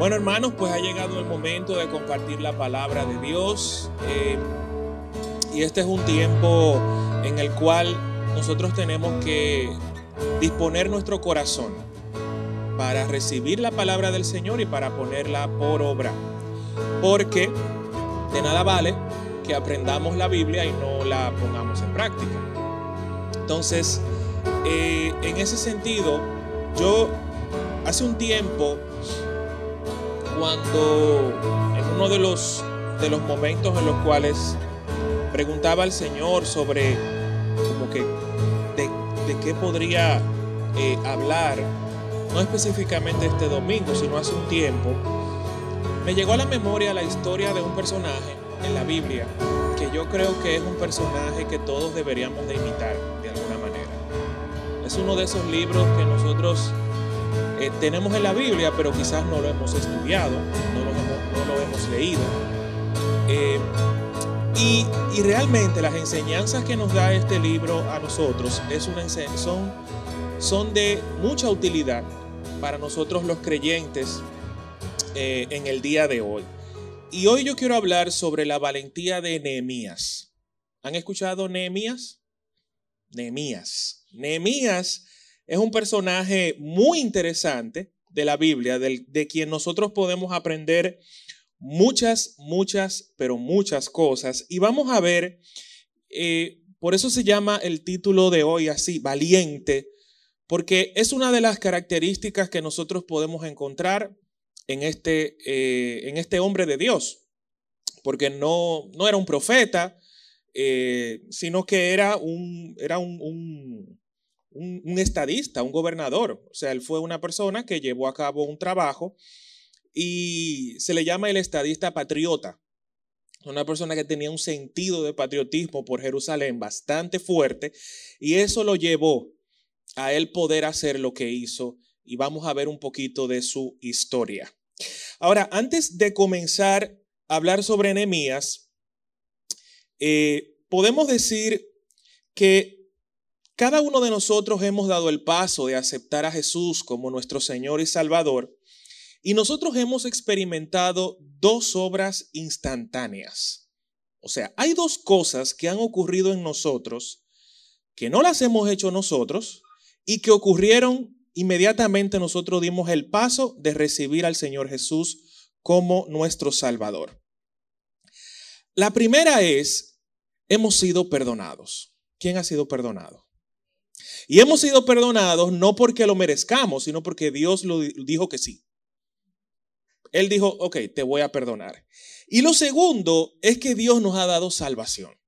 Bueno, hermanos, pues ha llegado el momento de compartir la palabra de Dios. Eh, y este es un tiempo en el cual nosotros tenemos que disponer nuestro corazón para recibir la palabra del Señor y para ponerla por obra. Porque de nada vale que aprendamos la Biblia y no la pongamos en práctica. Entonces, eh, en ese sentido, yo hace un tiempo, cuando en uno de los, de los momentos en los cuales preguntaba al Señor sobre como que de, qué podría eh, hablar, no específicamente este domingo, sino hace un tiempo, me llegó a la memoria la historia de un personaje en la Biblia que yo creo que es un personaje que todos deberíamos de imitar de alguna manera. Es uno de esos libros que nosotros eh, tenemos en la Biblia, pero quizás no lo hemos estudiado, no lo hemos, leído. Eh, y, realmente las enseñanzas que nos da este libro a nosotros es una, son, son de mucha utilidad para nosotros los creyentes eh, en el día de hoy. Y hoy yo quiero hablar sobre la valentía de Nehemías. ¿Han escuchado Nehemías? Nehemías. Nehemías es un personaje muy interesante de la Biblia, de, quien nosotros podemos aprender muchas, muchas, pero muchas cosas. Y vamos a ver, eh, por eso se llama el título de hoy así, valiente, porque es una de las características que nosotros podemos encontrar en este, eh, en este hombre de Dios, porque no, no era un profeta, eh, sino que era, un, era un, un, estadista, un gobernador. O sea, él fue una persona que llevó a cabo un trabajo y se le llama el estadista patriota. Una persona que tenía un sentido de patriotismo por Jerusalén bastante fuerte y eso lo llevó a él poder hacer lo que hizo y vamos a ver un poquito de su historia. Ahora, antes de comenzar a hablar sobre Nehemías, eh, podemos decir que cada uno de nosotros hemos dado el paso de aceptar a Jesús como nuestro Señor y Salvador y nosotros hemos experimentado dos obras instantáneas. O sea, hay dos cosas que han ocurrido en nosotros que no las hemos hecho nosotros y que ocurrieron inmediatamente nosotros dimos el paso de recibir al Señor Jesús como nuestro Salvador. La primera es, hemos sido perdonados. ¿Quién ha sido perdonado? Y hemos sido perdonados no porque lo merezcamos, sino porque Dios lo dijo que sí. Él dijo, ok, te voy a perdonar. Y lo segundo es que Dios nos ha dado salvación.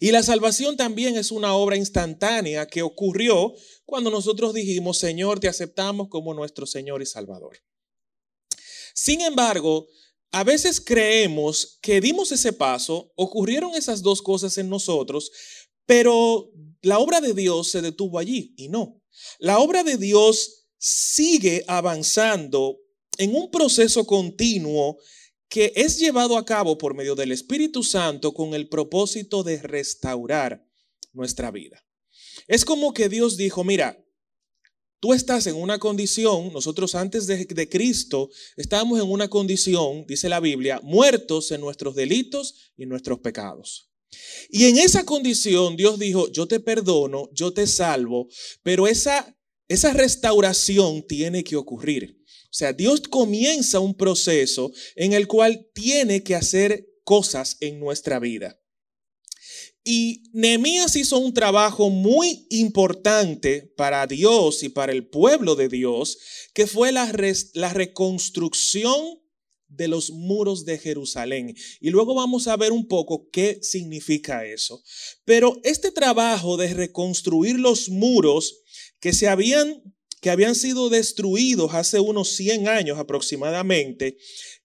Y la salvación también es una obra instantánea que ocurrió cuando nosotros dijimos, Señor, te aceptamos como nuestro Señor y Salvador. Sin embargo, a veces creemos que dimos ese paso, ocurrieron esas dos cosas en nosotros, pero la obra de Dios se detuvo allí y no. La obra de Dios sigue avanzando en un proceso continuo que es llevado a cabo por medio del Espíritu Santo con el propósito de restaurar nuestra vida. Es como que Dios dijo, mira, tú estás en una condición, nosotros antes de, Cristo estábamos en una condición, dice la Biblia, muertos en nuestros delitos y nuestros pecados. Y en esa condición Dios dijo, yo te perdono, yo te salvo, pero esa, esa restauración tiene que ocurrir. O sea, Dios comienza un proceso en el cual tiene que hacer cosas en nuestra vida. Y Nehemías hizo un trabajo muy importante para Dios y para el pueblo de Dios, que fue la, la reconstrucción de los muros de Jerusalén. Y luego vamos a ver un poco qué significa eso. Pero este trabajo de reconstruir los muros que se habían que habían sido destruidos hace unos 100 años aproximadamente,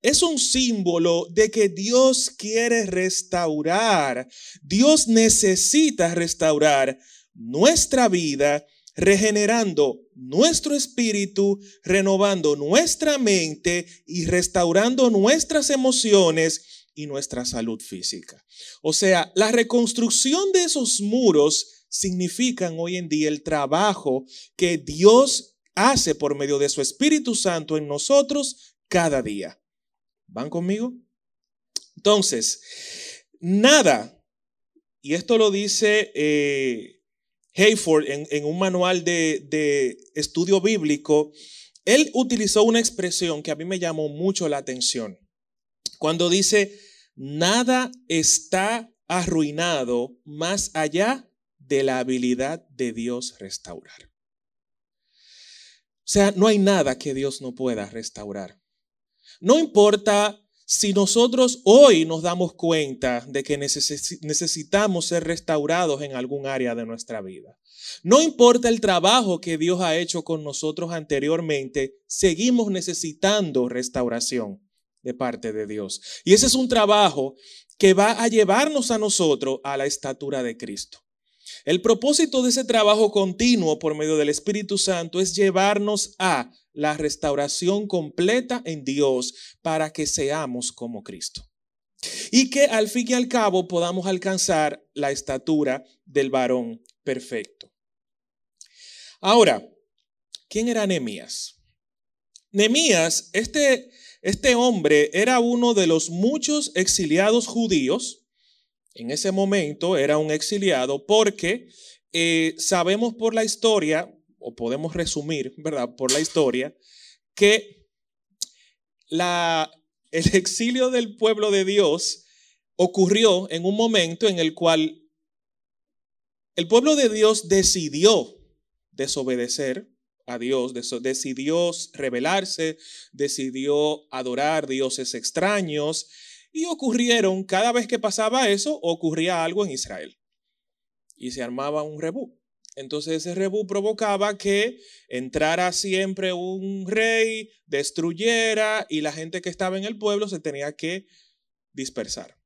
es un símbolo de que Dios quiere restaurar. Dios necesita restaurar nuestra vida, regenerando nuestro espíritu, renovando nuestra mente y restaurando nuestras emociones y nuestra salud física. O sea, la reconstrucción de esos muros significan hoy en día el trabajo que Dios hace por medio de su Espíritu Santo en nosotros cada día. ¿Van conmigo? Entonces, nada, y esto lo dice eh, Hayford en, un manual de, de estudio bíblico, él utilizó una expresión que a mí me llamó mucho la atención. Cuando dice, nada está arruinado más allá de la habilidad de Dios restaurar. O sea, no hay nada que Dios no pueda restaurar. No importa si nosotros hoy nos damos cuenta de que necesitamos ser restaurados en algún área de nuestra vida. No importa el trabajo que Dios ha hecho con nosotros anteriormente, seguimos necesitando restauración de parte de Dios. Y ese es un trabajo que va a llevarnos a nosotros a la estatura de Cristo. El propósito de ese trabajo continuo por medio del Espíritu Santo es llevarnos a la restauración completa en Dios para que seamos como Cristo. Y que al fin y al cabo podamos alcanzar la estatura del varón perfecto. Ahora, ¿quién era Nemías? Nemías, este, este hombre era uno de los muchos exiliados judíos en ese momento era un exiliado porque eh, sabemos por la historia, o podemos resumir, ¿verdad? Por la historia, que la, el exilio del pueblo de Dios ocurrió en un momento en el cual el pueblo de Dios decidió desobedecer a Dios, decidió rebelarse, decidió adorar dioses extraños y ocurrieron, cada vez que pasaba eso, ocurría algo en Israel. Y se armaba un rebú. Entonces ese rebú provocaba que entrara siempre un rey, destruyera y la gente que estaba en el pueblo se tenía que dispersar.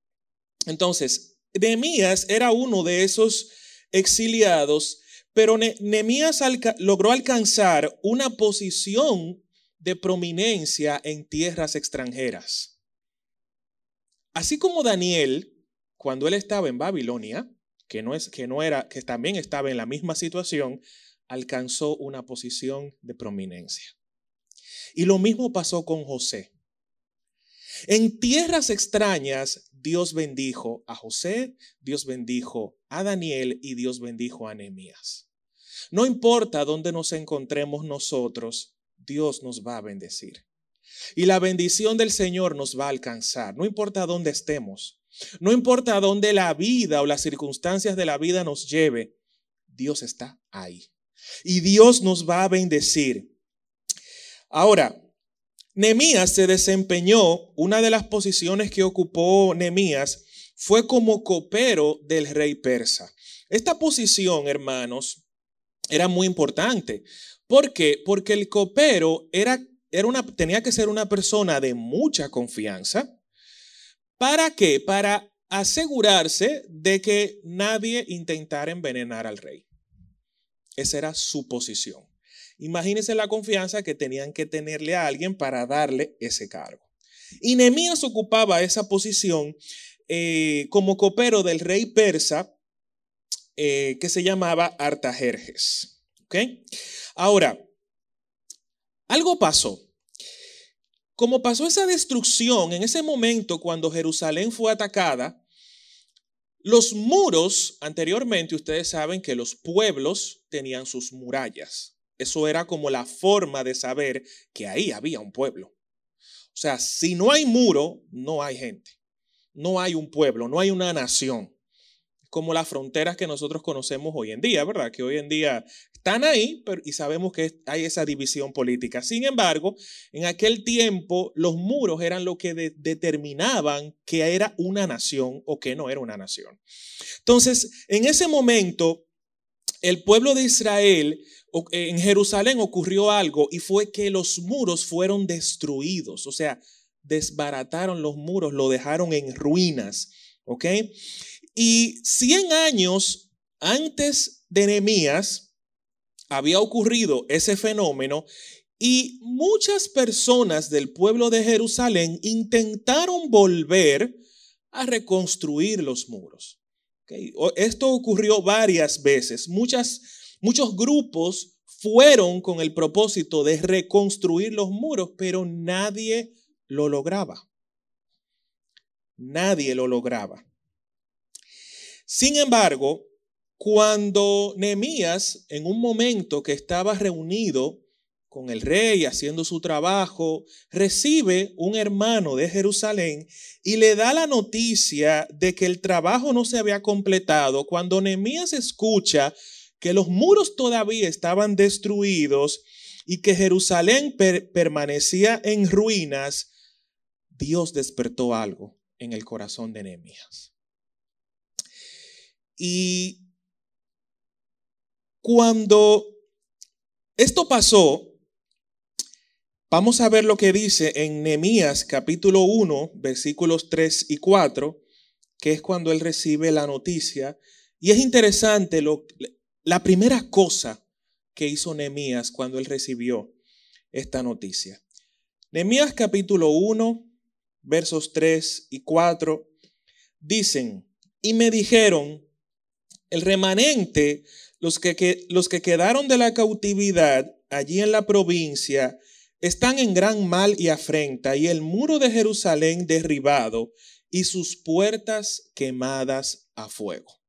Entonces, Nehemías era uno de esos exiliados, pero Nehemías logró alcanzar una posición de prominencia en tierras extranjeras. Así como Daniel, cuando él estaba en Babilonia, que no es que no era que también estaba en la misma situación, alcanzó una posición de prominencia. Y lo mismo pasó con José. En tierras extrañas, Dios bendijo a José, Dios bendijo a Daniel y Dios bendijo a Nehemías. No importa dónde nos encontremos nosotros, Dios nos va a bendecir. Y la bendición del Señor nos va a alcanzar, no importa dónde estemos, no importa dónde la vida o las circunstancias de la vida nos lleve, Dios está ahí. Y Dios nos va a bendecir. Ahora, Nemías se desempeñó, una de las posiciones que ocupó Nemías fue como copero del rey persa. Esta posición, hermanos, era muy importante. ¿Por qué? Porque el copero era una, tenía que ser una persona de mucha confianza. ¿Para qué? Para asegurarse de que nadie intentara envenenar al rey. Esa era su posición. Imagínense la confianza que tenían que tenerle a alguien para darle ese cargo. Y Nehemías ocupaba esa posición eh, como copero del rey persa eh, que se llamaba Artajerjes. ¿Okay? Ahora, algo pasó. Como pasó esa destrucción en ese momento cuando Jerusalén fue atacada, los muros, anteriormente ustedes saben que los pueblos tenían sus murallas. Eso era como la forma de saber que ahí había un pueblo. O sea, si no hay muro, no hay gente. No hay un pueblo, no hay una nación como las fronteras que nosotros conocemos hoy en día, ¿verdad? Que hoy en día están ahí y sabemos que hay esa división política. Sin embargo, en aquel tiempo los muros eran lo que determinaban que era una nación o que no era una nación. Entonces, en ese momento, el pueblo de Israel, en Jerusalén ocurrió algo y fue que los muros fueron destruidos, o sea, desbarataron los muros, lo dejaron en ruinas, ¿ok? Y 100 años antes de Nehemías había ocurrido ese fenómeno y muchas personas del pueblo de Jerusalén intentaron volver a reconstruir los muros. Esto ocurrió varias veces. Muchas, muchos grupos fueron con el propósito de reconstruir los muros, pero nadie lo lograba. Nadie lo lograba. Sin embargo, cuando Nehemías, en un momento que estaba reunido con el rey haciendo su trabajo, recibe un hermano de Jerusalén y le da la noticia de que el trabajo no se había completado. Cuando Nehemías escucha que los muros todavía estaban destruidos y que Jerusalén permanecía en ruinas, Dios despertó algo en el corazón de Nehemías. Y cuando esto pasó, Vamos a ver lo que dice en Nehemías capítulo 1, versículos 3 y 4, que es cuando él recibe la noticia. Y es interesante lo, la primera cosa que hizo Nehemías cuando él recibió esta noticia. Nehemías capítulo 1, versos 3 y 4 dicen, y me dijeron, el remanente, los que, los que quedaron de la cautividad allí en la provincia, están en gran mal y afrenta, y el muro de Jerusalén derribado, y sus puertas quemadas a fuego.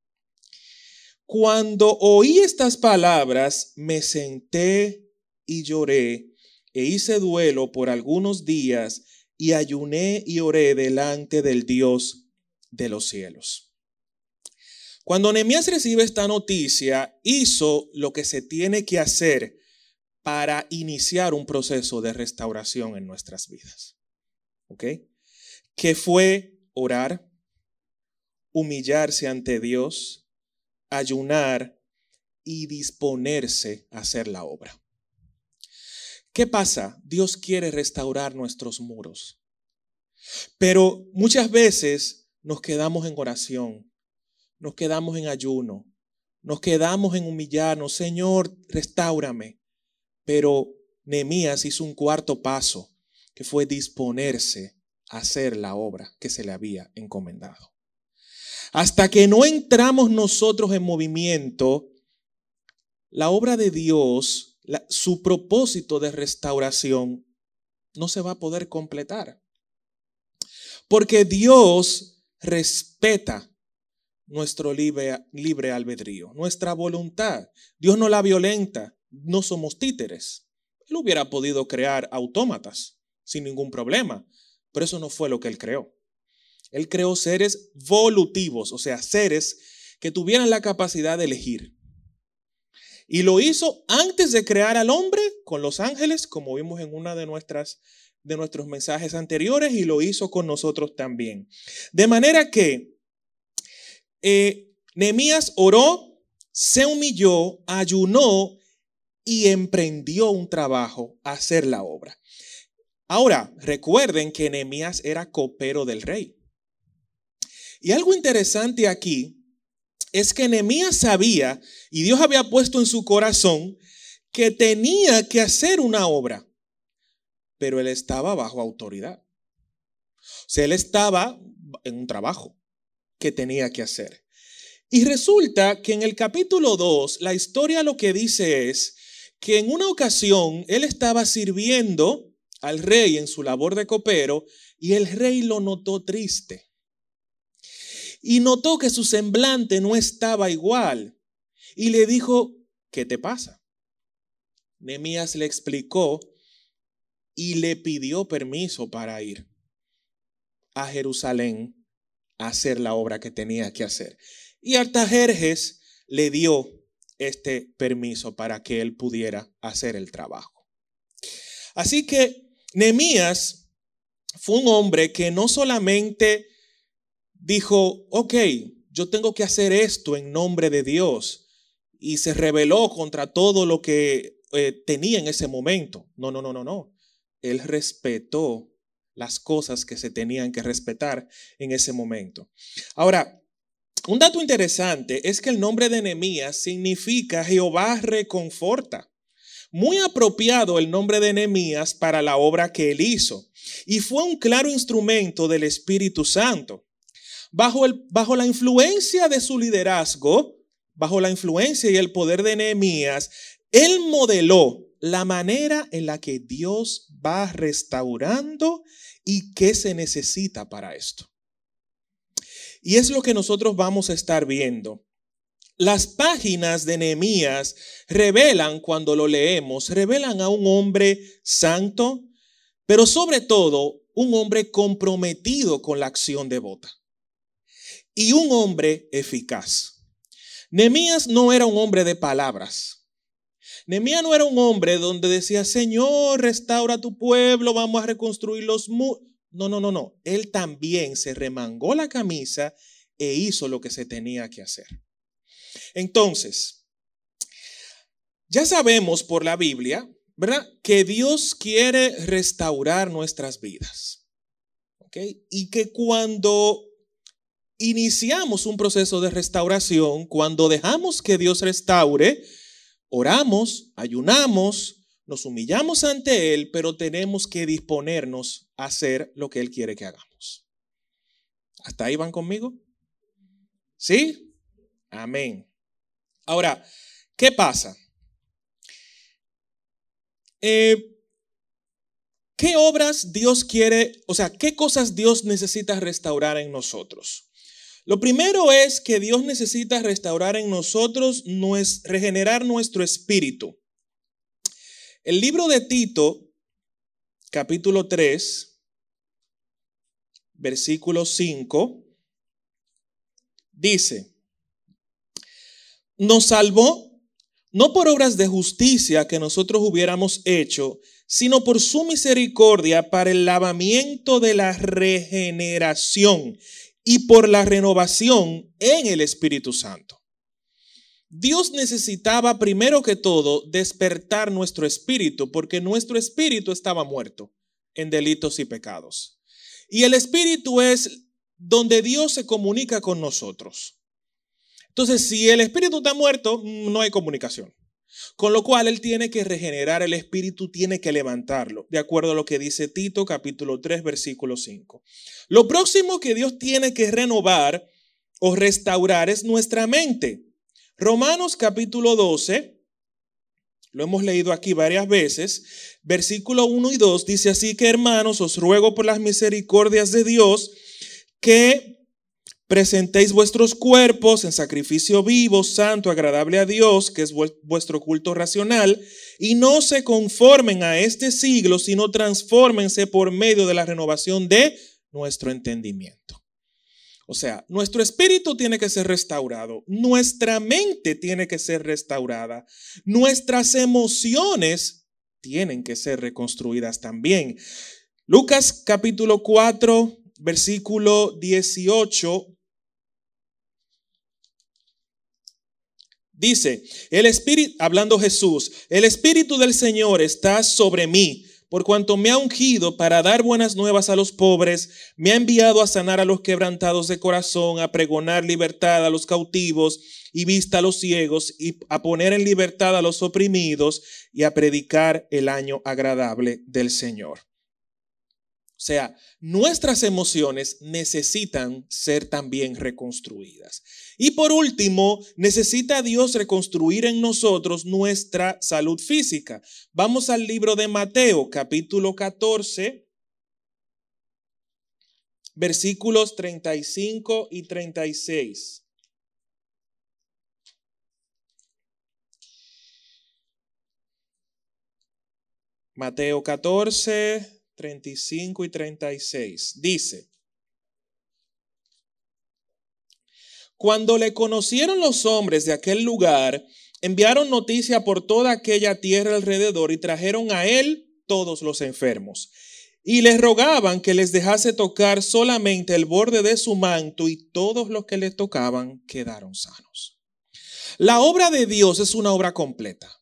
Cuando oí estas palabras, me senté y lloré, e hice duelo por algunos días, y ayuné y oré delante del Dios de los cielos. Cuando Nehemías recibe esta noticia, hizo lo que se tiene que hacer para iniciar un proceso de restauración en nuestras vidas. ¿Ok? Que fue orar, humillarse ante Dios, ayunar y disponerse a hacer la obra. ¿Qué pasa? Dios quiere restaurar nuestros muros. Pero muchas veces nos quedamos en oración, nos quedamos en ayuno, nos quedamos en humillarnos. Señor, restaurame. Pero Nehemías hizo un cuarto paso, que fue disponerse a hacer la obra que se le había encomendado. Hasta que no entramos nosotros en movimiento, la obra de Dios, su propósito de restauración, no se va a poder completar. Porque Dios respeta nuestro libre, libre albedrío, nuestra voluntad. Dios no la violenta no somos títeres. Él hubiera podido crear autómatas sin ningún problema, pero eso no fue lo que él creó. Él creó seres volutivos, o sea, seres que tuvieran la capacidad de elegir. Y lo hizo antes de crear al hombre con los ángeles, como vimos en una de nuestras de nuestros mensajes anteriores, y lo hizo con nosotros también. De manera que eh, oró, se humilló, ayunó y emprendió un trabajo a hacer la obra. Ahora, recuerden que Nehemías era copero del rey. Y algo interesante aquí es que Nehemías sabía y Dios había puesto en su corazón que tenía que hacer una obra, pero él estaba bajo autoridad. O sea, él estaba en un trabajo que tenía que hacer. Y resulta que en el capítulo 2, la historia lo que dice es que en una ocasión él estaba sirviendo al rey en su labor de copero y el rey lo notó triste. Y notó que su semblante no estaba igual y le dijo, ¿qué te pasa? Nemías le explicó y le pidió permiso para ir a Jerusalén hacer la obra que tenía que hacer. Y Artajerjes le dio este permiso para que él pudiera hacer el trabajo. Así que Nehemías fue un hombre que no solamente dijo, ok, yo tengo que hacer esto en nombre de Dios y se rebeló contra todo lo que eh, tenía en ese momento. No, no, no, no, no. Él respetó las cosas que se tenían que respetar en ese momento. Ahora, un dato interesante es que el nombre de Nehemías significa Jehová reconforta. Muy apropiado el nombre de Nehemías para la obra que él hizo. Y fue un claro instrumento del Espíritu Santo. Bajo, el, bajo la influencia de su liderazgo, bajo la influencia y el poder de Nehemías, Él modeló la manera en la que Dios va restaurando y qué se necesita para esto. Y es lo que nosotros vamos a estar viendo. Las páginas de Nehemías revelan, cuando lo leemos, revelan a un hombre santo, pero sobre todo un hombre comprometido con la acción devota y un hombre eficaz. Nehemías no era un hombre de palabras. Nehemías no era un hombre donde decía, Señor, restaura tu pueblo, vamos a reconstruir los muros. No, no, no, no. Él también se remangó la camisa e hizo lo que se tenía que hacer. Entonces, ya sabemos por la Biblia, ¿verdad? Que Dios quiere restaurar nuestras vidas. ¿Ok? Y que cuando iniciamos un proceso de restauración, cuando dejamos que Dios restaure, oramos, ayunamos, nos humillamos ante Él, pero tenemos que disponernos a hacer lo que Él quiere que hagamos. ¿Hasta ahí van conmigo? ¿Sí? Amén. Ahora, ¿qué pasa? Eh, ¿Qué obras Dios quiere, o sea, qué cosas Dios necesita restaurar en nosotros? Lo primero es que Dios necesita restaurar en nosotros, regenerar nuestro espíritu. El libro de Tito, capítulo 3, versículo 5, dice, nos salvó no por obras de justicia que nosotros hubiéramos hecho, sino por su misericordia para el lavamiento de la regeneración y por la renovación en el Espíritu Santo. Dios necesitaba primero que todo despertar nuestro espíritu porque nuestro espíritu estaba muerto en delitos y pecados. Y el espíritu es donde Dios se comunica con nosotros. Entonces, si el espíritu está muerto, no hay comunicación. Con lo cual Él tiene que regenerar el espíritu, tiene que levantarlo, de acuerdo a lo que dice Tito capítulo 3, versículo 5. Lo próximo que Dios tiene que renovar o restaurar es nuestra mente. Romanos capítulo 12, lo hemos leído aquí varias veces, versículo 1 y 2 dice así que hermanos, os ruego por las misericordias de Dios que presentéis vuestros cuerpos en sacrificio vivo, santo, agradable a Dios, que es vuestro culto racional, y no se conformen a este siglo, sino transfórmense por medio de la renovación de nuestro entendimiento. O sea, nuestro espíritu tiene que ser restaurado, nuestra mente tiene que ser restaurada, nuestras emociones tienen que ser reconstruidas también. Lucas capítulo 4, versículo 18. Dice, el espíritu, hablando Jesús, el espíritu del Señor está sobre mí por cuanto me ha ungido para dar buenas nuevas a los pobres, me ha enviado a sanar a los quebrantados de corazón, a pregonar libertad a los cautivos y vista a los ciegos, y a poner en libertad a los oprimidos y a predicar el año agradable del Señor. O sea, nuestras emociones necesitan ser también reconstruidas. Y por último, necesita Dios reconstruir en nosotros nuestra salud física. Vamos al libro de Mateo, capítulo 14, versículos 35 y 36. Mateo 14, 35 y 36. Dice, cuando le conocieron los hombres de aquel lugar, enviaron noticia por toda aquella tierra alrededor y trajeron a él todos los enfermos. Y les rogaban que les dejase tocar solamente el borde de su manto y todos los que le tocaban quedaron sanos. La obra de Dios es una obra completa.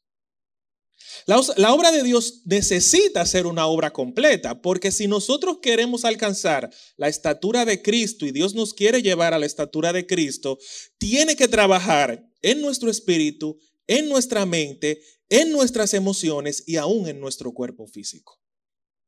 La, obra de Dios necesita ser una obra completa, porque si nosotros queremos alcanzar la estatura de Cristo y Dios nos quiere llevar a la estatura de Cristo, tiene que trabajar en nuestro espíritu, en nuestra mente, en nuestras emociones y aún en nuestro cuerpo físico.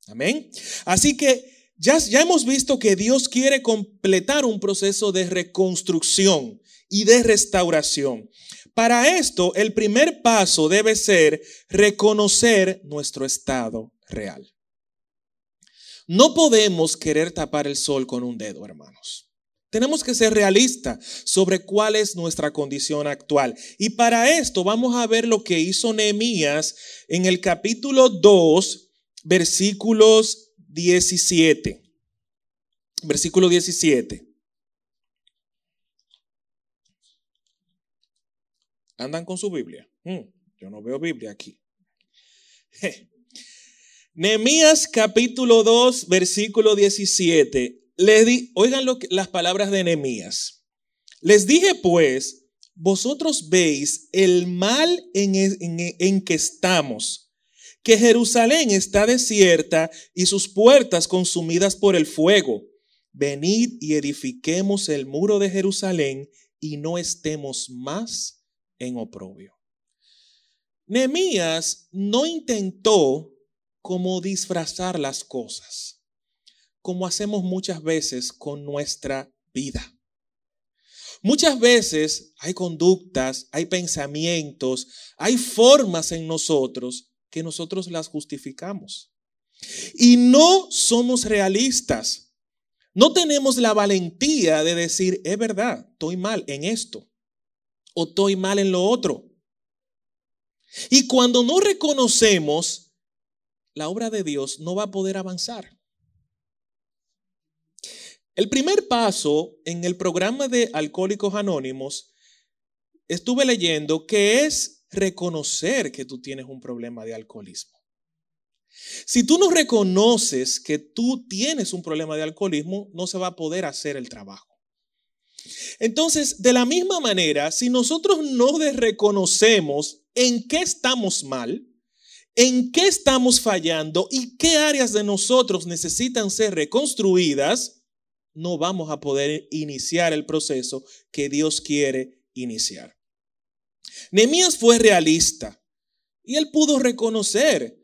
Amén. Así que ya, ya hemos visto que Dios quiere completar un proceso de reconstrucción y de restauración. Para esto, el primer paso debe ser reconocer nuestro estado real. No podemos querer tapar el sol con un dedo, hermanos. Tenemos que ser realistas sobre cuál es nuestra condición actual. Y para esto vamos a ver lo que hizo Nehemías en el capítulo 2, versículos 17. Versículo 17. ¿Andan con su Biblia? Hmm, yo no veo Biblia aquí. Nehemías capítulo 2, versículo 17. di, oigan lo las palabras de Nehemías. Les dije pues, vosotros veis el mal en, en, en que estamos, que Jerusalén está desierta y sus puertas consumidas por el fuego. Venid y edifiquemos el muro de Jerusalén y no estemos más en oprobio. Nehemías no intentó como disfrazar las cosas, como hacemos muchas veces con nuestra vida. Muchas veces hay conductas, hay pensamientos, hay formas en nosotros que nosotros las justificamos. Y no somos realistas. No tenemos la valentía de decir, es verdad, estoy mal en esto o estoy mal en lo otro. Y cuando no reconocemos, la obra de Dios no va a poder avanzar. El primer paso en el programa de Alcohólicos Anónimos, estuve leyendo que es reconocer que tú tienes un problema de alcoholismo. Si tú no reconoces que tú tienes un problema de alcoholismo, no se va a poder hacer el trabajo. Entonces, de la misma manera, si nosotros no reconocemos en qué estamos mal, en qué estamos fallando y qué áreas de nosotros necesitan ser reconstruidas, no vamos a poder iniciar el proceso que Dios quiere iniciar. Nehemías fue realista y él pudo reconocer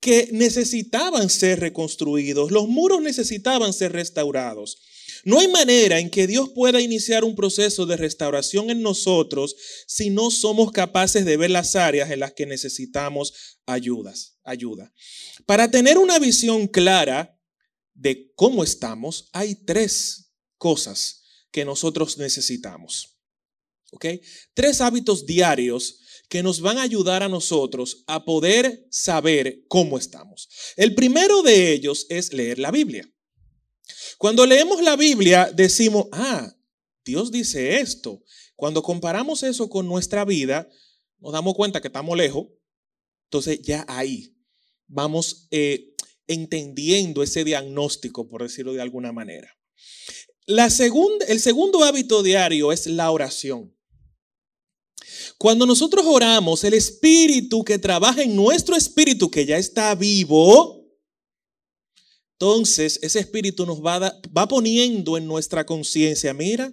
que necesitaban ser reconstruidos, los muros necesitaban ser restaurados. No hay manera en que Dios pueda iniciar un proceso de restauración en nosotros si no somos capaces de ver las áreas en las que necesitamos ayudas, ayuda. Para tener una visión clara de cómo estamos, hay tres cosas que nosotros necesitamos. ¿Ok? Tres hábitos diarios que nos van a ayudar a nosotros a poder saber cómo estamos. El primero de ellos es leer la Biblia. Cuando leemos la Biblia decimos, ah, Dios dice esto. Cuando comparamos eso con nuestra vida, nos damos cuenta que estamos lejos. Entonces ya ahí vamos eh, entendiendo ese diagnóstico, por decirlo de alguna manera. La segunda, el segundo hábito diario es la oración. Cuando nosotros oramos, el espíritu que trabaja en nuestro espíritu, que ya está vivo, entonces, ese espíritu nos va, va poniendo en nuestra conciencia, mira,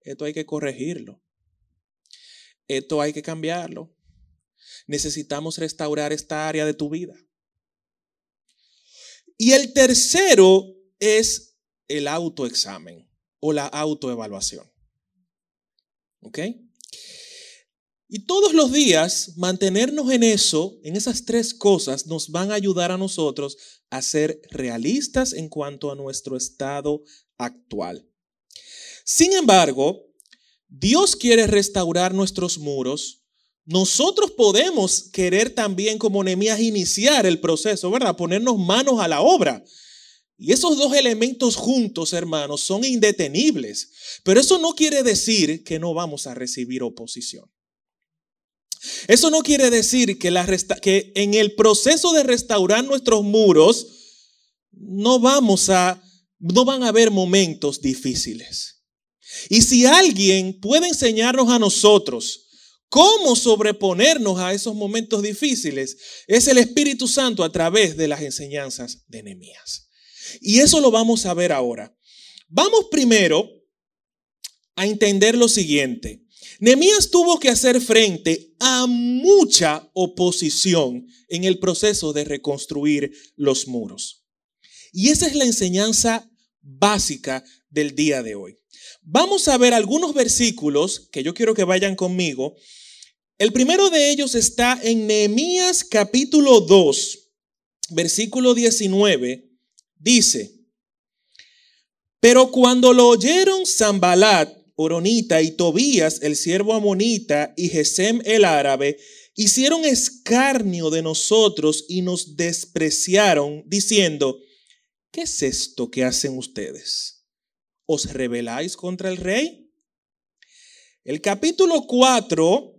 esto hay que corregirlo. Esto hay que cambiarlo. Necesitamos restaurar esta área de tu vida. Y el tercero es el autoexamen o la autoevaluación. ¿Ok? Y todos los días mantenernos en eso, en esas tres cosas, nos van a ayudar a nosotros a ser realistas en cuanto a nuestro estado actual. Sin embargo, Dios quiere restaurar nuestros muros. Nosotros podemos querer también, como Nehemías, iniciar el proceso, ¿verdad? Ponernos manos a la obra. Y esos dos elementos juntos, hermanos, son indetenibles. Pero eso no quiere decir que no vamos a recibir oposición. Eso no quiere decir que, en el proceso de restaurar nuestros muros no vamos a, no van a haber momentos difíciles. Y si alguien puede enseñarnos a nosotros cómo sobreponernos a esos momentos difíciles, es el Espíritu Santo a través de las enseñanzas de Nehemías. Y eso lo vamos a ver ahora. Vamos primero a entender lo siguiente. Nemías tuvo que hacer frente a mucha oposición en el proceso de reconstruir los muros. Y esa es la enseñanza básica del día de hoy. Vamos a ver algunos versículos que yo quiero que vayan conmigo El primero de ellos está en Nehemías capítulo 2, versículo 19. Dice, pero cuando lo oyeron Zambalat, Oronita y Tobías, el siervo amonita, y Gesem el árabe, hicieron escarnio de nosotros y nos despreciaron, diciendo, ¿qué es esto que hacen ustedes? ¿Os rebeláis contra el rey? El capítulo 4,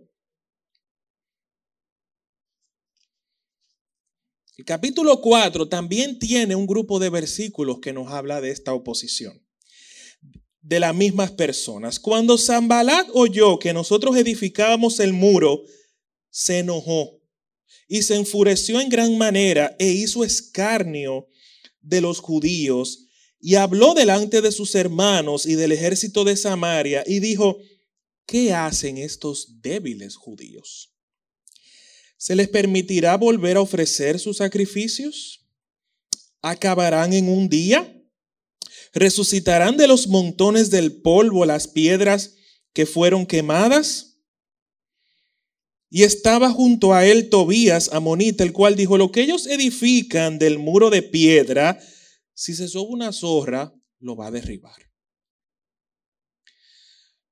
el capítulo 4 también tiene un grupo de versículos que nos habla de esta oposición de las mismas personas. Cuando Zambalat oyó que nosotros edificábamos el muro, se enojó y se enfureció en gran manera e hizo escarnio de los judíos y habló delante de sus hermanos y del ejército de Samaria y dijo, ¿qué hacen estos débiles judíos? ¿Se les permitirá volver a ofrecer sus sacrificios? ¿Acabarán en un día? ¿Resucitarán de los montones del polvo las piedras que fueron quemadas? Y estaba junto a él Tobías, amonita, el cual dijo, lo que ellos edifican del muro de piedra, si se sube una zorra, lo va a derribar.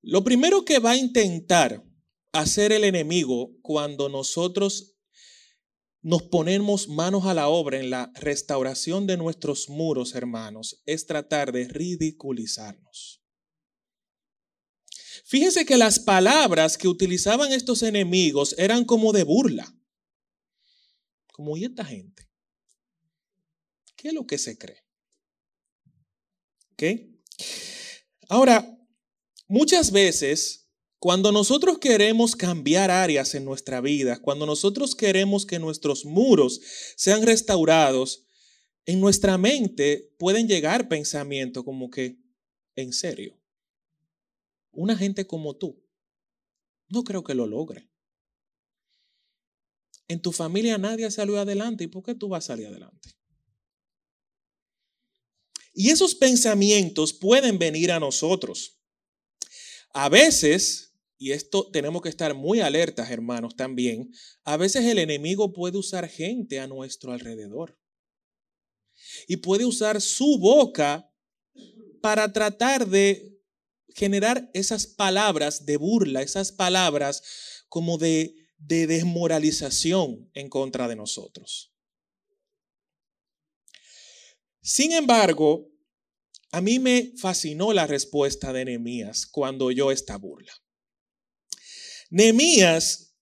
Lo primero que va a intentar hacer el enemigo cuando nosotros nos ponemos manos a la obra en la restauración de nuestros muros, hermanos, es tratar de ridiculizarnos. Fíjense que las palabras que utilizaban estos enemigos eran como de burla. Como, ¿y esta gente? ¿Qué es lo que se cree? ¿Ok? Ahora, muchas veces cuando nosotros queremos cambiar áreas en nuestra vida, cuando nosotros queremos que nuestros muros sean restaurados, en nuestra mente pueden llegar pensamientos como que, en serio, una gente como tú, no creo que lo logre. En tu familia nadie salió adelante, ¿y por qué tú vas a salir adelante? Y esos pensamientos pueden venir a nosotros. A veces y esto tenemos que estar muy alertas, hermanos, también, a veces el enemigo puede usar gente a nuestro alrededor. Y puede usar su boca para tratar de generar esas palabras de burla, esas palabras como de, de desmoralización en contra de nosotros. Sin embargo, a mí me fascinó la respuesta de Nehemías cuando oyó esta burla. Nehemías,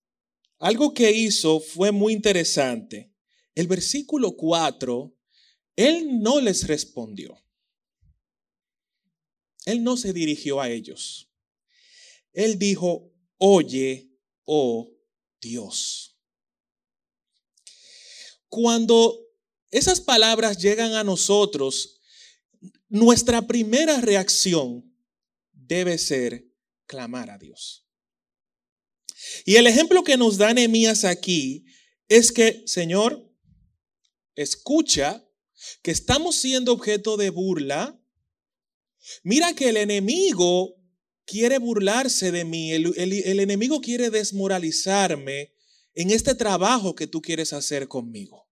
algo que hizo fue muy interesante. El versículo 4, él no les respondió. Él no se dirigió a ellos. Él dijo, oye, oh Dios. Cuando esas palabras llegan a nosotros, nuestra primera reacción debe ser clamar a Dios. Y el ejemplo que nos da Nehemías aquí es que, Señor, escucha que estamos siendo objeto de burla. Mira que el enemigo quiere burlarse de mí, el, el enemigo quiere desmoralizarme en este trabajo que tú quieres hacer conmigo.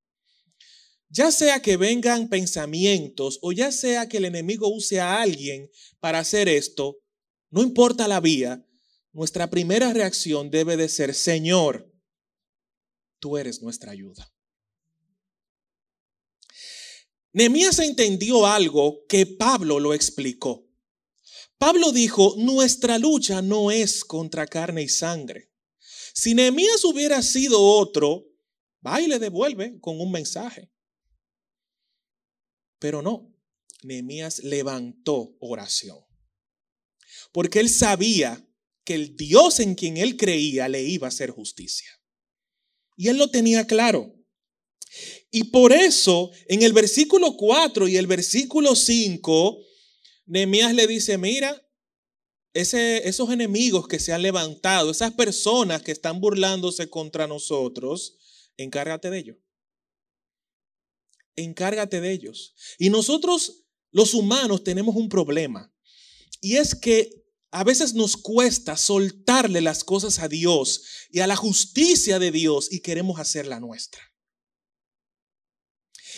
Ya sea que vengan pensamientos o ya sea que el enemigo use a alguien para hacer esto, no importa la vía, nuestra primera reacción debe de ser, Señor, tú eres nuestra ayuda. Nehemías entendió algo que Pablo lo explicó. Pablo dijo, nuestra lucha no es contra carne y sangre. Si Nehemías hubiera sido otro, va y le devuelve con un mensaje. Pero no, Nehemías levantó oración. Porque él sabía que el Dios en quien él creía le iba a hacer justicia. Y él lo tenía claro. Y por eso, en el versículo 4 y el versículo 5, Nehemías le dice, mira, ese, esos enemigos que se han levantado, esas personas que están burlándose contra nosotros, encárgate de ellos. Encárgate de ellos. Y nosotros, los humanos, tenemos un problema. Y es que a veces nos cuesta soltarle las cosas a Dios y a la justicia de Dios y queremos hacerla nuestra.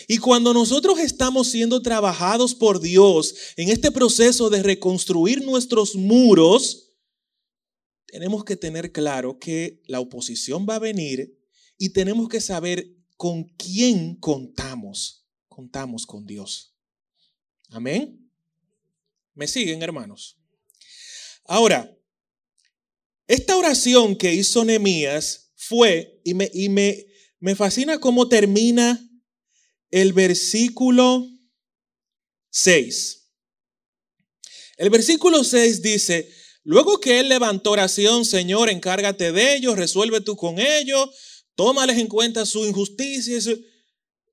Y cuando nosotros estamos siendo trabajados por Dios en este proceso de reconstruir nuestros muros, tenemos que tener claro que la oposición va a venir y tenemos que saber con quién contamos. Contamos con Dios. Amén. ¿Me siguen, hermanos? Ahora, esta oración que hizo Nehemías fue, y me, y me, me fascina cómo termina el versículo 6. El versículo 6 dice, luego que él levantó oración, Señor, encárgate de ellos, resuelve tú con ellos, tómales en cuenta su injusticia.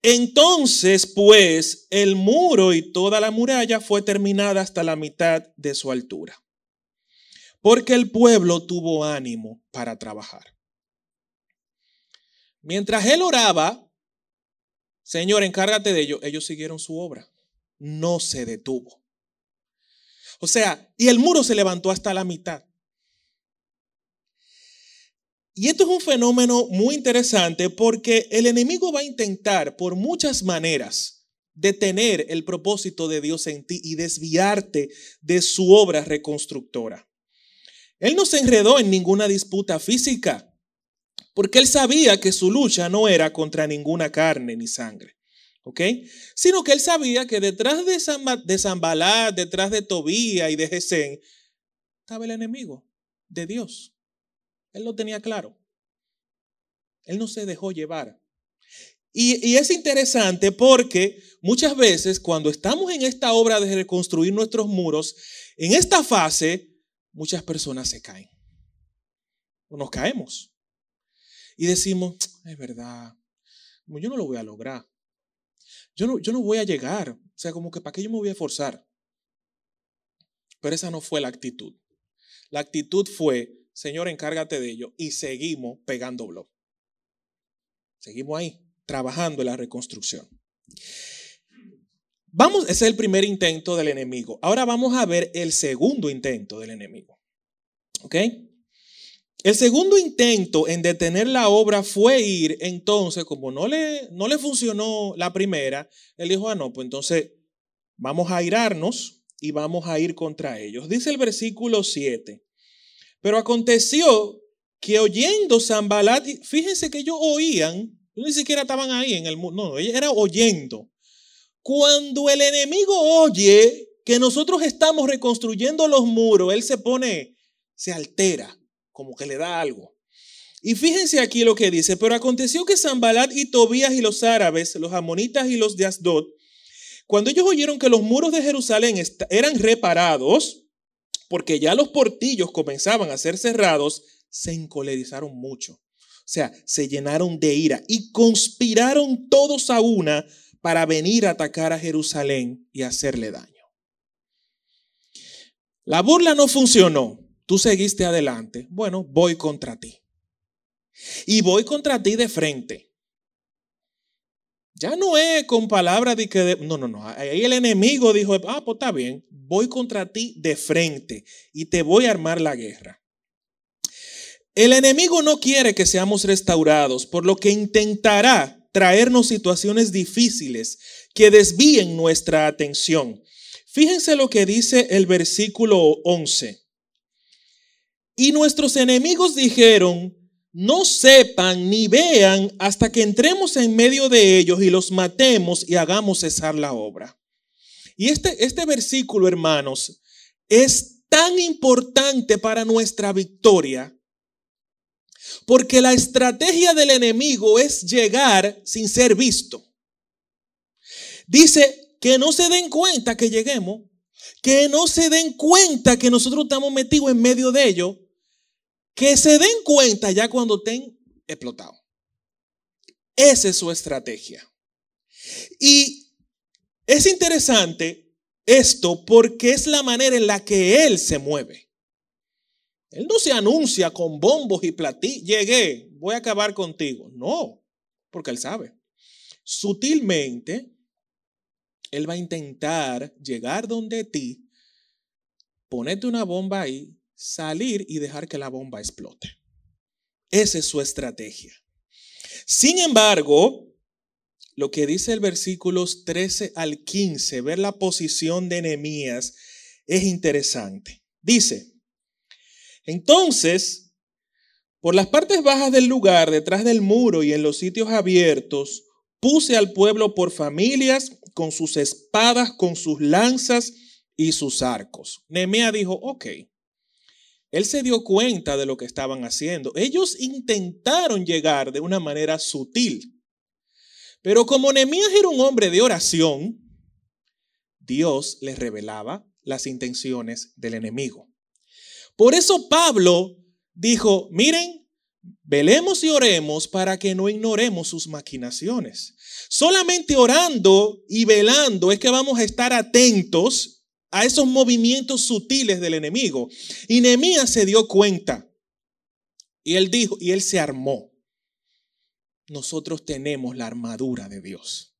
Entonces, pues, el muro y toda la muralla fue terminada hasta la mitad de su altura, porque el pueblo tuvo ánimo para trabajar. Mientras él oraba, Señor, encárgate de ellos. Ellos siguieron su obra. No se detuvo. O sea, y el muro se levantó hasta la mitad. Y esto es un fenómeno muy interesante porque el enemigo va a intentar por muchas maneras detener el propósito de Dios en ti y desviarte de su obra reconstructora. Él no se enredó en ninguna disputa física porque él sabía que su lucha no era contra ninguna carne ni sangre. ¿Ok? Sino que él sabía que detrás de, Zambalá, detrás de Tobía y de Gesén, estaba el enemigo de Dios. Él lo tenía claro. Él no se dejó llevar. Y, y, es interesante porque muchas veces cuando estamos en esta obra de reconstruir nuestros muros, en esta fase, muchas personas se caen. O nos caemos y decimos, es verdad, yo no lo voy a lograr. Yo no, yo no voy a llegar. O sea, como que para qué yo me voy a esforzar. Pero esa no fue la actitud. La actitud fue, Señor, encárgate de ello. Y seguimos pegando blog. Seguimos ahí, trabajando en la reconstrucción. Vamos, ese es el primer intento del enemigo. Ahora vamos a ver el segundo intento del enemigo. ¿Ok? El segundo intento en detener la obra fue ir, entonces, como no le, no le funcionó la primera, él dijo, ah, no, pues entonces vamos a irarnos y vamos a ir contra ellos. Dice el versículo 7. Pero aconteció que oyendo Zambalat, fíjense que ellos oían, ni siquiera estaban ahí en el mundo, no, ellos era oyendo. Cuando el enemigo oye que nosotros estamos reconstruyendo los muros, él se pone, se altera como que le da algo. Y fíjense aquí lo que dice, pero aconteció que Zambalat y Tobías y los árabes, los amonitas y los de Asdod, cuando ellos oyeron que los muros de Jerusalén eran reparados, porque ya los portillos comenzaban a ser cerrados, se encolerizaron mucho. O sea, se llenaron de ira y conspiraron todos a una para venir a atacar a Jerusalén y hacerle daño. La burla no funcionó tú seguiste adelante, bueno, voy contra ti. Y voy contra ti de frente. Ya no es con palabras de que... no, no, no. Ahí el enemigo dijo, ah, pues está bien, voy contra ti de frente y te voy a armar la guerra. El enemigo no quiere que seamos restaurados, por lo que intentará traernos situaciones difíciles que desvíen nuestra atención. Fíjense lo que dice el versículo 11. Y nuestros enemigos dijeron, no sepan ni vean hasta que entremos en medio de ellos y los matemos y hagamos cesar la obra. Y este, este versículo, hermanos, es tan importante para nuestra victoria, porque la estrategia del enemigo es llegar sin ser visto. Dice que no se den cuenta que lleguemos, que no se den cuenta que nosotros estamos metidos en medio de ellos que se den cuenta ya cuando estén explotados. Esa es su estrategia. Y es interesante esto porque es la manera en la que él se mueve. Él no se anuncia con bombos y platillos, llegué, voy a acabar contigo. No, porque él sabe. Sutilmente, él va a intentar llegar donde ti ponerte una bomba ahí, salir y dejar que la bomba explote. Esa es su estrategia. Sin embargo, lo que dice el versículos 13 al 15, ver la posición de Nehemías, es interesante. Dice, entonces, por las partes bajas del lugar, detrás del muro y en los sitios abiertos, puse al pueblo por familias, con sus espadas, con sus lanzas y sus arcos. Nehemías dijo, ok, él se dio cuenta de lo que estaban haciendo. Ellos intentaron llegar de una manera sutil. Pero como Nehemías era un hombre de oración, Dios les revelaba las intenciones del enemigo. Por eso Pablo dijo, miren, velemos y oremos para que no ignoremos sus maquinaciones. Solamente orando y velando es que vamos a estar atentos a esos movimientos sutiles del enemigo. Y Nehemías se dio cuenta. Y él dijo, y él se armó. Nosotros tenemos la armadura de Dios.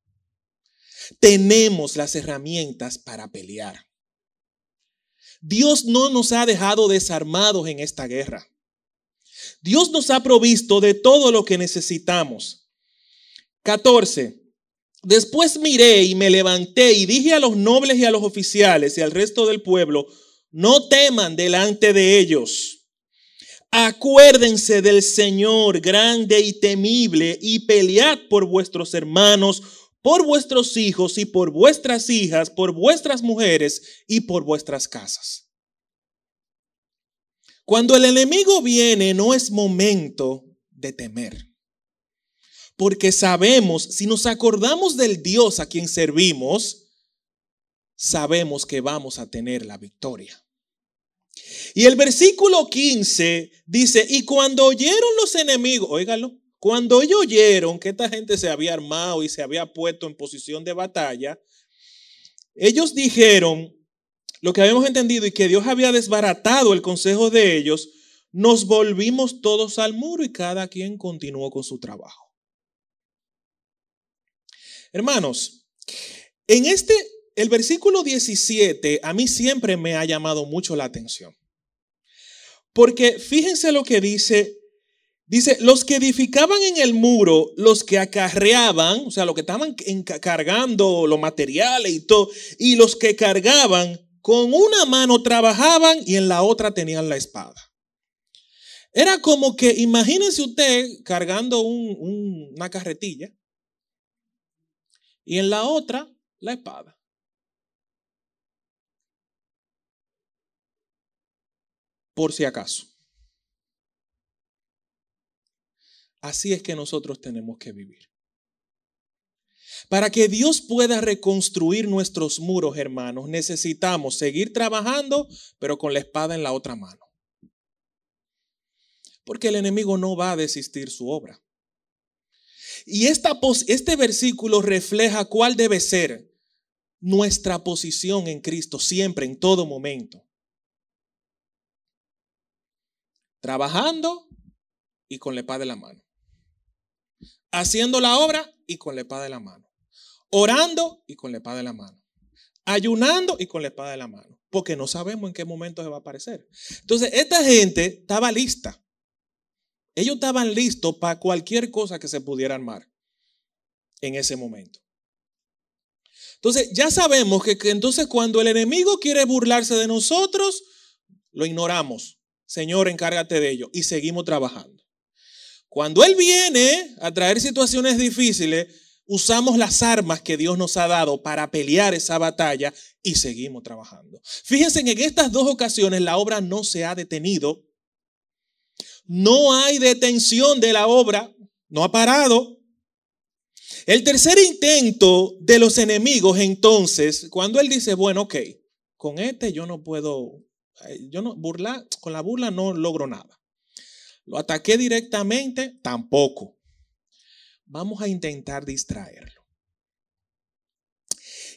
Tenemos las herramientas para pelear. Dios no nos ha dejado desarmados en esta guerra. Dios nos ha provisto de todo lo que necesitamos. 14. Después miré y me levanté y dije a los nobles y a los oficiales y al resto del pueblo, no teman delante de ellos. Acuérdense del Señor grande y temible y pelead por vuestros hermanos, por vuestros hijos y por vuestras hijas, por vuestras mujeres y por vuestras casas. Cuando el enemigo viene no es momento de temer. Porque sabemos, si nos acordamos del Dios a quien servimos, sabemos que vamos a tener la victoria. Y el versículo 15 dice, y cuando oyeron los enemigos, óigalo, cuando ellos oyeron que esta gente se había armado y se había puesto en posición de batalla, ellos dijeron lo que habíamos entendido y que Dios había desbaratado el consejo de ellos, nos volvimos todos al muro y cada quien continuó con su trabajo. Hermanos, en este, el versículo 17 a mí siempre me ha llamado mucho la atención. Porque fíjense lo que dice, dice, los que edificaban en el muro, los que acarreaban, o sea, los que estaban cargando los materiales y todo, y los que cargaban, con una mano trabajaban y en la otra tenían la espada. Era como que, imagínense usted cargando una carretilla y en la otra la espada. Por si acaso. Así es que nosotros tenemos que vivir. Para que Dios pueda reconstruir nuestros muros, hermanos, necesitamos seguir trabajando, pero con la espada en la otra mano. Porque el enemigo no va a desistir su obra. Y esta, este versículo refleja cuál debe ser nuestra posición en Cristo siempre, en todo momento. Trabajando y con la espada de la mano. Haciendo la obra y con la espada de la mano. Orando y con la espada de la mano. Ayunando y con la espada de la mano. Porque no sabemos en qué momento se va a aparecer. Entonces, esta gente estaba lista. Ellos estaban listos para cualquier cosa que se pudiera armar en ese momento. Entonces, ya sabemos que, entonces cuando el enemigo quiere burlarse de nosotros, lo ignoramos. Señor, encárgate de ello y seguimos trabajando. Cuando Él viene a traer situaciones difíciles, usamos las armas que Dios nos ha dado para pelear esa batalla y seguimos trabajando. Fíjense que en estas dos ocasiones la obra no se ha detenido no hay detención de la obra, no ha parado. El tercer intento de los enemigos, entonces, cuando él dice, bueno, ok, con este yo no puedo, eh, yo no, burlar, con la burla no logro nada. Lo ataqué directamente, tampoco. Vamos a intentar distraerlo.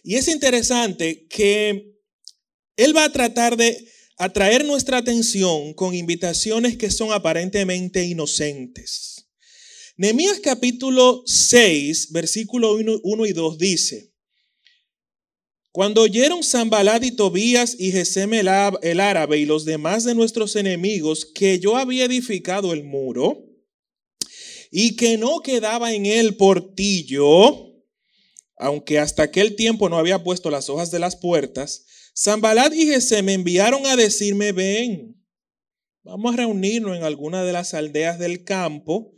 Y es interesante que él va a tratar de atraer nuestra atención con invitaciones que son aparentemente inocentes. Nehemías capítulo 6, versículo 1, y 2 dice, Cuando oyeron Zambalad y Tobías y Gesem el, el árabe y los demás de nuestros enemigos que yo había edificado el muro y que no quedaba en él portillo, aunque hasta aquel tiempo no había puesto las hojas de las puertas, Zambalad y Gesem me enviaron a decirme, ven, vamos a reunirnos en alguna de las aldeas del campo,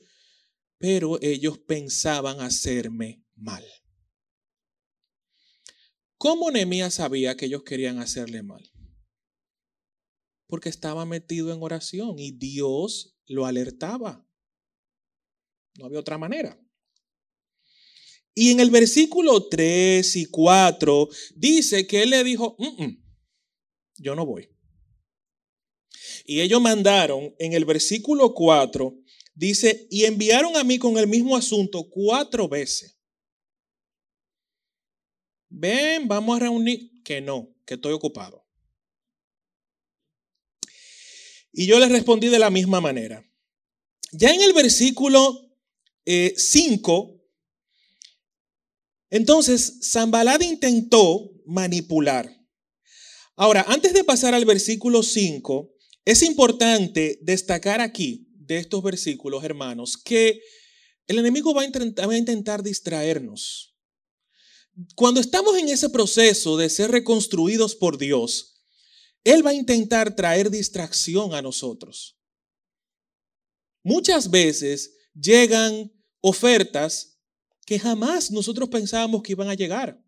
pero ellos pensaban hacerme mal. ¿Cómo Nehemías sabía que ellos querían hacerle mal? Porque estaba metido en oración y Dios lo alertaba. No había otra manera. Y en el versículo 3 y 4 dice que él le dijo, yo no voy. Y ellos mandaron en el versículo 4, dice, y enviaron a mí con el mismo asunto cuatro veces ven, vamos a reunir, que no, que estoy ocupado. Y yo les respondí de la misma manera. Ya en el versículo 5, eh, entonces Zambalad intentó manipular. Ahora, antes de pasar al versículo 5, es importante destacar aquí, de estos versículos, hermanos, que el enemigo va a intentar distraernos. Cuando estamos en ese proceso de ser reconstruidos por Dios, Él va a intentar traer distracción a nosotros. Muchas veces llegan ofertas que jamás nosotros pensábamos que iban a llegar.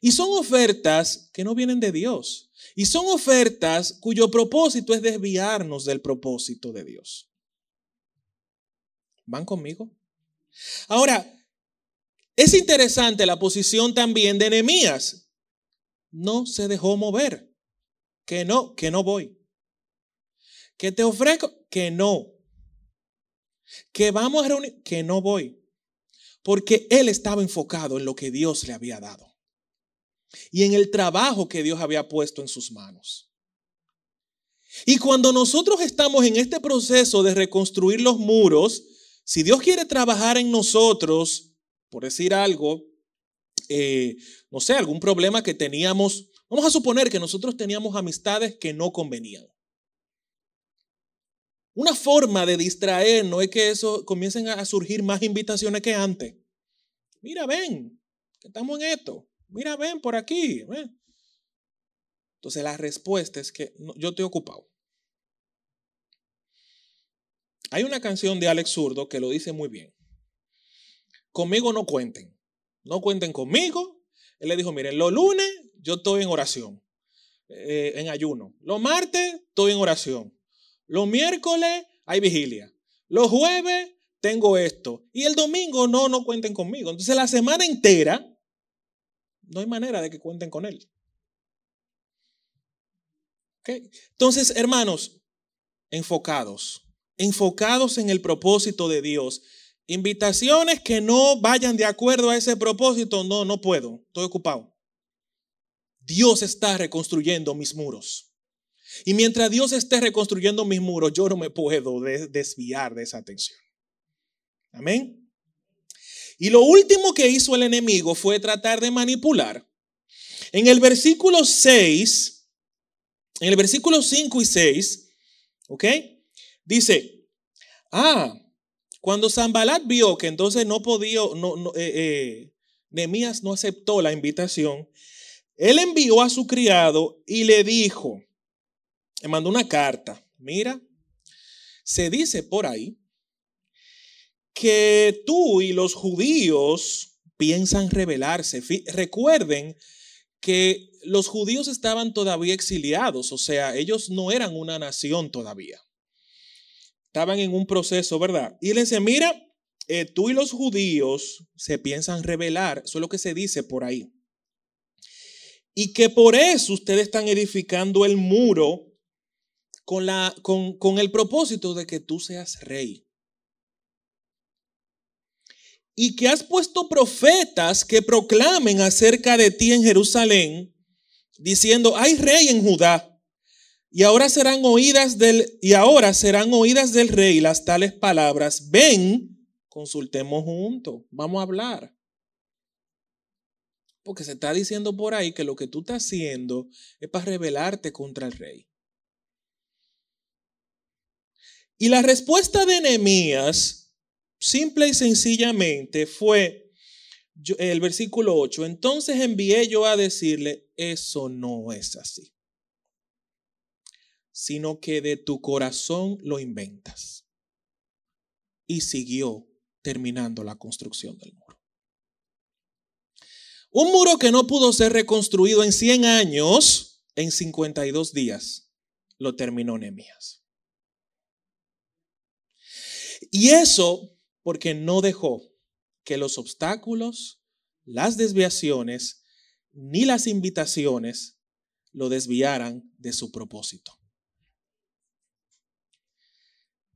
Y son ofertas que no vienen de Dios. Y son ofertas cuyo propósito es desviarnos del propósito de Dios. ¿Van conmigo? Ahora, es interesante la posición también de Nehemías. No se dejó mover. Que no, que no voy. Que te ofrezco, que no. Que vamos a reunir, que no voy. Porque él estaba enfocado en lo que Dios le había dado. Y en el trabajo que Dios había puesto en sus manos. Y cuando nosotros estamos en este proceso de reconstruir los muros, si Dios quiere trabajar en nosotros, por decir algo, eh, no sé, algún problema que teníamos. Vamos a suponer que nosotros teníamos amistades que no convenían. Una forma de distraernos es que eso comiencen a surgir más invitaciones que antes. Mira, ven, que estamos en esto. Mira, ven por aquí. Entonces la respuesta es que yo estoy ocupado. Hay una canción de Alex Zurdo que lo dice muy bien conmigo no cuenten. No cuenten conmigo. Él le dijo, miren, los lunes yo estoy en oración, eh, en ayuno. Los martes estoy en oración. Los miércoles hay vigilia. Los jueves tengo esto. Y el domingo no, no cuenten conmigo. Entonces la semana entera no hay manera de que cuenten con él. Entonces, hermanos, enfocados, enfocados en el propósito de Dios Invitaciones que no vayan de acuerdo a ese propósito, no, no puedo, estoy ocupado. Dios está reconstruyendo mis muros. Y mientras Dios esté reconstruyendo mis muros, yo no me puedo desviar de esa atención. Amén. Y lo último que hizo el enemigo fue tratar de manipular. En el versículo 6, en el versículo 5 y 6, ¿ok? Dice, ah, cuando Zambalat vio que entonces no podía, no, no eh, eh no aceptó la invitación, él envió a su criado y le dijo, le mandó una carta, mira, se dice por ahí que tú y los judíos piensan rebelarse. Recuerden que los judíos estaban todavía exiliados, o sea, ellos no eran una nación todavía estaban en un proceso, ¿verdad? Y él dice, mira, eh, tú y los judíos se piensan rebelar, eso es lo que se dice por ahí. Y que por eso ustedes están edificando el muro con, la, con, con el propósito de que tú seas rey. Y que has puesto profetas que proclamen acerca de ti en Jerusalén, diciendo, hay rey en Judá. Y ahora serán oídas del y ahora serán oídas del rey las tales palabras. Ven, consultemos juntos, vamos a hablar. Porque se está diciendo por ahí que lo que tú estás haciendo es para rebelarte contra el rey. Y la respuesta de Nehemías, simple y sencillamente, fue el versículo 8. Entonces envié yo a decirle, eso no es así, sino que de tu corazón lo inventas. Y siguió terminando la construcción del muro. Un muro que no pudo ser reconstruido en 100 años, en 52 días, lo terminó Nehemías. Y eso porque no dejó que los obstáculos, las desviaciones, ni las invitaciones lo desviaran de su propósito.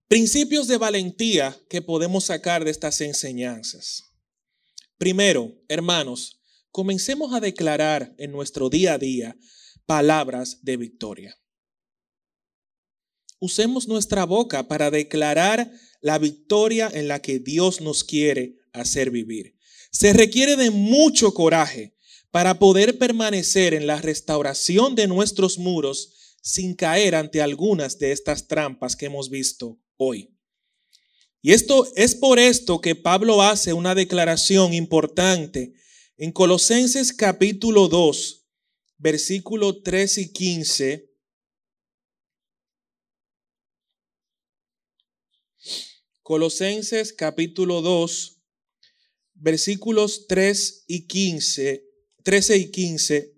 Principios de valentía que podemos sacar de estas enseñanzas. Primero, hermanos, comencemos a declarar en nuestro día a día palabras de victoria. Usemos nuestra boca para declarar la victoria en la que Dios nos quiere hacer vivir. Se requiere de mucho coraje para poder permanecer en la restauración de nuestros muros sin caer ante algunas de estas trampas que hemos visto hoy. Y esto es por esto que Pablo hace una declaración importante en Colosenses capítulo 2, versículo 3 y 15 Colosenses capítulo 2, versículos 3 y 15, 13 y 15.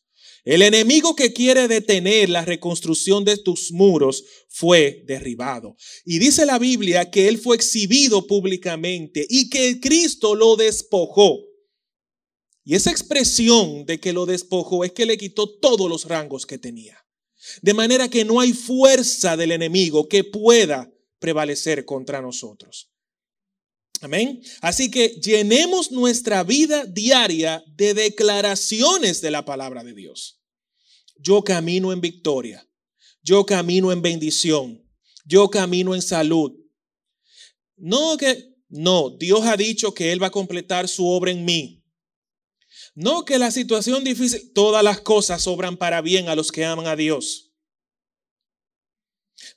El enemigo que quiere detener la reconstrucción de tus muros fue derribado. Y dice la Biblia que él fue exhibido públicamente y que Cristo lo despojó. Y esa expresión de que lo despojó es que le quitó todos los rangos que tenía. De manera que no hay fuerza del enemigo que pueda prevalecer contra nosotros. Amén. Así que llenemos nuestra vida diaria de declaraciones de la palabra de Dios. Yo camino en victoria. Yo camino en bendición. Yo camino en salud. No que, no, Dios ha dicho que Él va a completar su obra en mí. No que la situación difícil, todas las cosas obran para bien a los que aman a Dios.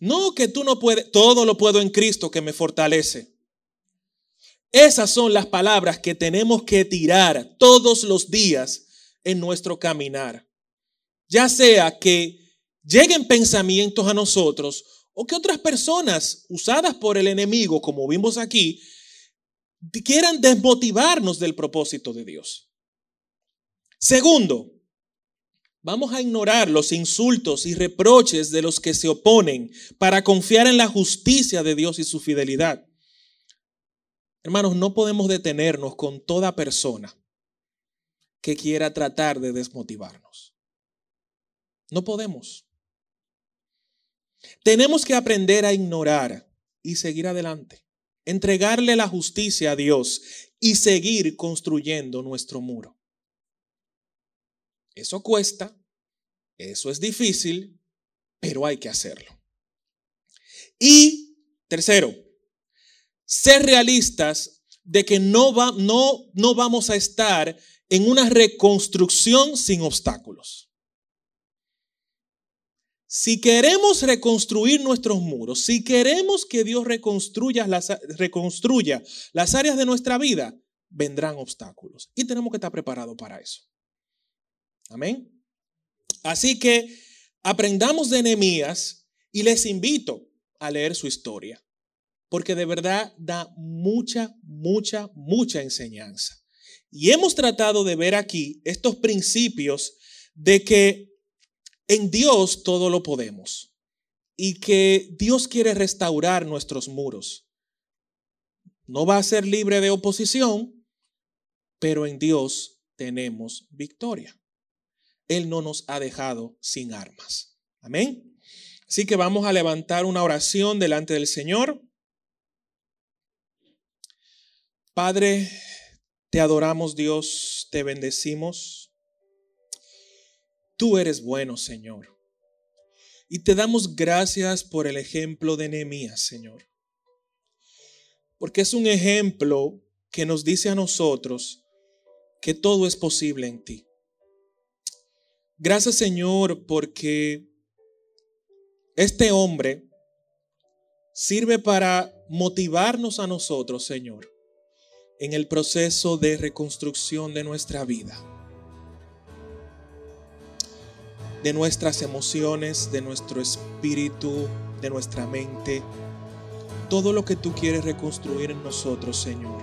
No que tú no puedes, todo lo puedo en Cristo que me fortalece. Esas son las palabras que tenemos que tirar todos los días en nuestro caminar. Ya sea que lleguen pensamientos a nosotros o que otras personas usadas por el enemigo, como vimos aquí, quieran desmotivarnos del propósito de Dios. Segundo, Vamos a ignorar los insultos y reproches de los que se oponen para confiar en la justicia de Dios y su fidelidad. Hermanos, no podemos detenernos con toda persona que quiera tratar de desmotivarnos. No podemos. Tenemos que aprender a ignorar y seguir adelante, entregarle la justicia a Dios y seguir construyendo nuestro muro. Eso cuesta, eso es difícil, pero hay que hacerlo. Y tercero, ser realistas de que no, va, no, no vamos a estar en una reconstrucción sin obstáculos. Si queremos reconstruir nuestros muros, si queremos que Dios reconstruya las, reconstruya las áreas de nuestra vida, vendrán obstáculos. Y tenemos que estar preparados para eso. Amén. Así que aprendamos de Nehemías y les invito a leer su historia, porque de verdad da mucha, mucha, mucha enseñanza. Y hemos tratado de ver aquí estos principios de que en Dios todo lo podemos y que Dios quiere restaurar nuestros muros. No va a ser libre de oposición, pero en Dios tenemos victoria. Él no nos ha dejado sin armas. Amén. Así que vamos a levantar una oración delante del Señor. Padre, te adoramos Dios, te bendecimos. Tú eres bueno, Señor. Y te damos gracias por el ejemplo de Nehemías, Señor. Porque es un ejemplo que nos dice a nosotros que todo es posible en ti. Gracias, Señor, porque este hombre sirve para motivarnos a nosotros, Señor, en el proceso de reconstrucción de nuestra vida, de nuestras emociones, de nuestro espíritu, de nuestra mente, todo lo que tú quieres reconstruir en nosotros, Señor.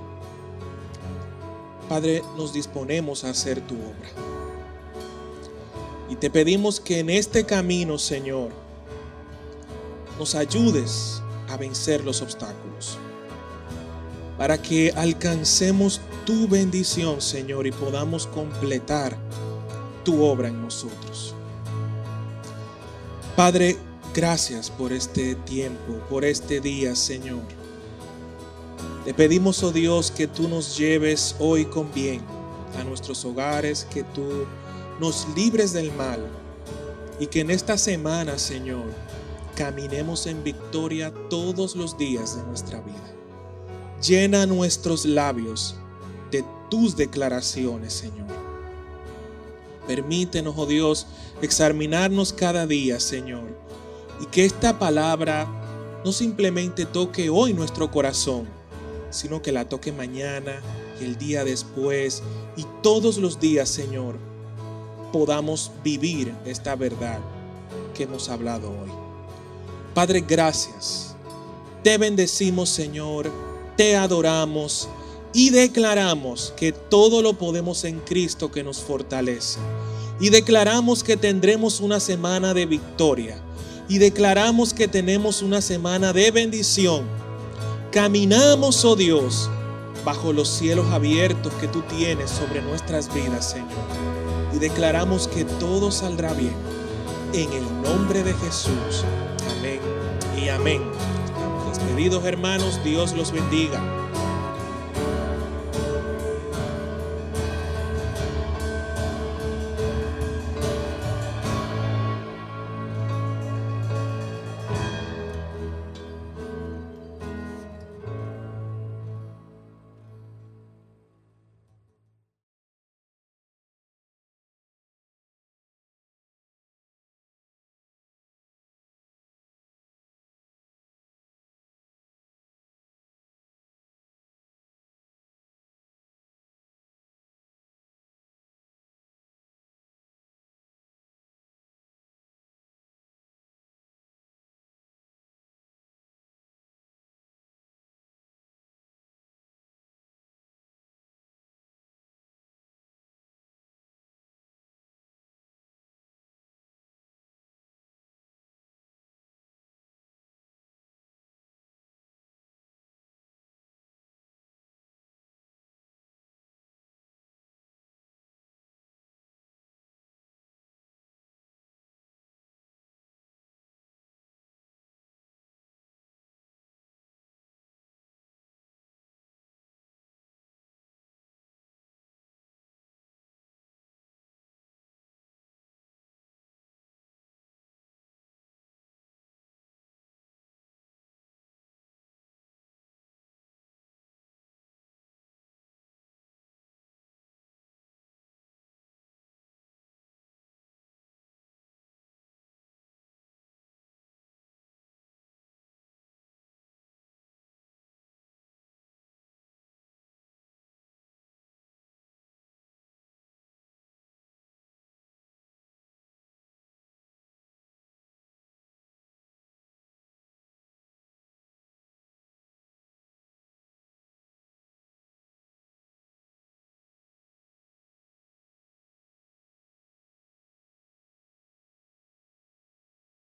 Padre, nos disponemos a hacer tu obra. Y te pedimos que en este camino, Señor, nos ayudes a vencer los obstáculos, para que alcancemos tu bendición, Señor, y podamos completar tu obra en nosotros. Padre, gracias por este tiempo, por este día, Señor. Te pedimos, oh Dios, que tú nos lleves hoy con bien a nuestros hogares, que tú nos libres del mal y que en esta semana, Señor, caminemos en victoria todos los días de nuestra vida. Llena nuestros labios de tus declaraciones, Señor. Permítenos, oh Dios, examinarnos cada día, Señor, y que esta palabra no simplemente toque hoy nuestro corazón, sino que la toque mañana y el día después y todos los días, Señor, podamos vivir esta verdad que hemos hablado hoy. Padre, gracias. Te bendecimos, Señor. Te adoramos y declaramos que todo lo podemos en Cristo que nos fortalece. Y declaramos que tendremos una semana de victoria. Y declaramos que tenemos una semana de bendición. Caminamos, oh Dios, bajo los cielos abiertos que tú tienes sobre nuestras vidas, Señor. Y declaramos que todo saldrá bien. En el nombre de Jesús. Amén y amén. Despedidos hermanos, Dios los bendiga.